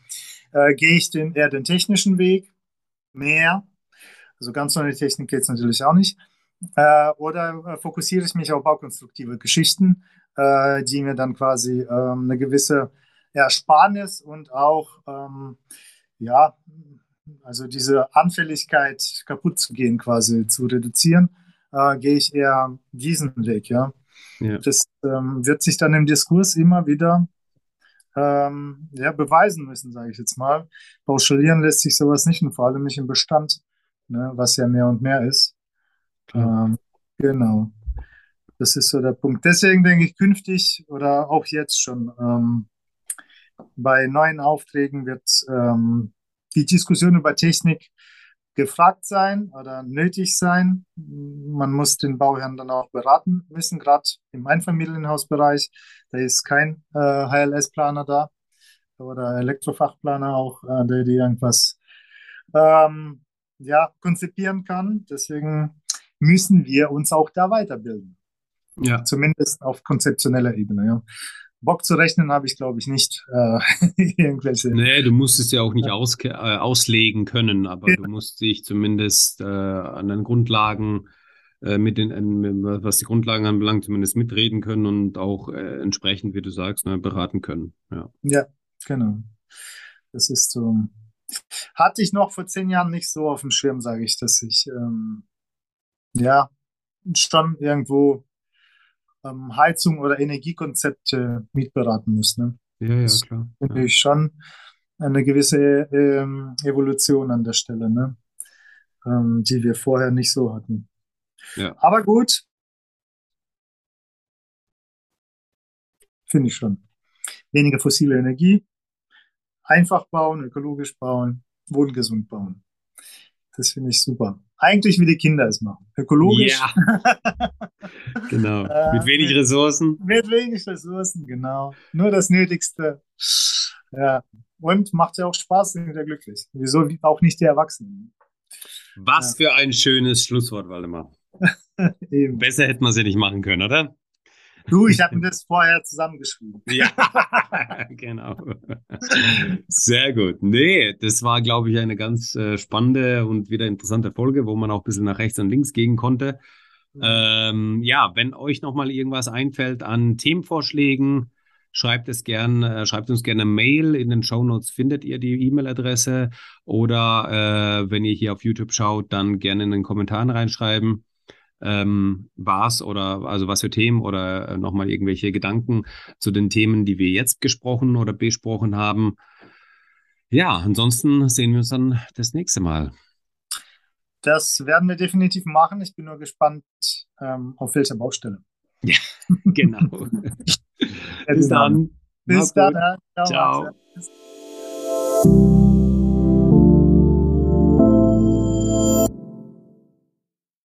Äh, gehe ich den, eher den technischen Weg, mehr, also ganz ohne Technik geht es natürlich auch nicht, äh, oder äh, fokussiere ich mich auf baukonstruktive Geschichten, äh, die mir dann quasi ähm, eine gewisse Ersparnis und auch, ähm, ja, also diese Anfälligkeit kaputt zu gehen quasi zu reduzieren, äh, gehe ich eher diesen Weg, ja. ja. Das ähm, wird sich dann im Diskurs immer wieder ähm, ja, beweisen müssen, sage ich jetzt mal. Pauschalieren lässt sich sowas nicht und vor allem nicht im Bestand, ne, was ja mehr und mehr ist. Ähm, genau. Das ist so der Punkt. Deswegen denke ich künftig oder auch jetzt schon ähm, bei neuen Aufträgen wird ähm, die Diskussion über Technik gefragt sein oder nötig sein. Man muss den Bauherrn dann auch beraten müssen, gerade im Einfamilienhausbereich. Da ist kein äh, HLS-Planer da oder Elektrofachplaner auch, äh, der die irgendwas ähm, ja, konzipieren kann. Deswegen müssen wir uns auch da weiterbilden. Ja. Zumindest auf konzeptioneller Ebene. Ja. Bock zu rechnen habe ich, glaube ich, nicht. Äh, <laughs> irgendwelche. Nee, du musst es ja auch nicht aus, äh, auslegen können, aber ja. du musst dich zumindest äh, an den Grundlagen äh, mit den, was die Grundlagen anbelangt, zumindest mitreden können und auch äh, entsprechend, wie du sagst, ne, beraten können. Ja. ja, genau. Das ist so. Hatte ich noch vor zehn Jahren nicht so auf dem Schirm, sage ich, dass ich ähm, ja schon irgendwo ähm, Heizung oder Energiekonzepte mitberaten muss. Ne? Ja, ja, klar. Finde ja. ich schon eine gewisse ähm, Evolution an der Stelle, ne? Ähm, die wir vorher nicht so hatten. Ja. Aber gut. Finde ich schon. Weniger fossile Energie, einfach bauen, ökologisch bauen, wohngesund bauen. Das finde ich super. Eigentlich wie die Kinder es machen. Ökologisch. Ja. <laughs> genau. Mit wenig Ressourcen. Mit wenig Ressourcen, genau. Nur das Nötigste. Ja. Und macht ja auch Spaß, sind wieder glücklich. Wieso auch nicht die Erwachsenen? Was ja. für ein schönes Schlusswort, Waldemar. <laughs> Besser hätten wir es ja nicht machen können, oder? Du, ich habe mir das vorher zusammengeschrieben. Ja, <laughs> genau. Sehr gut. Nee, das war, glaube ich, eine ganz äh, spannende und wieder interessante Folge, wo man auch ein bisschen nach rechts und links gehen konnte. Mhm. Ähm, ja, wenn euch nochmal irgendwas einfällt an Themenvorschlägen, schreibt es gern, äh, schreibt uns gerne eine Mail. In den Show Notes findet ihr die E-Mail-Adresse oder äh, wenn ihr hier auf YouTube schaut, dann gerne in den Kommentaren reinschreiben ähm, was oder also was für Themen oder äh, nochmal irgendwelche Gedanken zu den Themen, die wir jetzt gesprochen oder besprochen haben. Ja, ansonsten sehen wir uns dann das nächste Mal. Das werden wir definitiv machen. Ich bin nur gespannt, ähm, auf welcher Baustelle. Ja, <laughs> genau. <laughs> Bis dann. Bis dann. Ciao. Ciao.